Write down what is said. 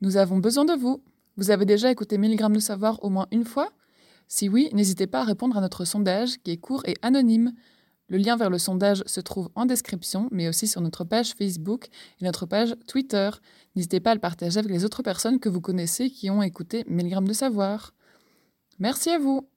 Nous avons besoin de vous. Vous avez déjà écouté Milligrammes de savoir au moins une fois? Si oui, n'hésitez pas à répondre à notre sondage qui est court et anonyme. Le lien vers le sondage se trouve en description, mais aussi sur notre page Facebook et notre page Twitter. N'hésitez pas à le partager avec les autres personnes que vous connaissez qui ont écouté Milligrammes de savoir. Merci à vous.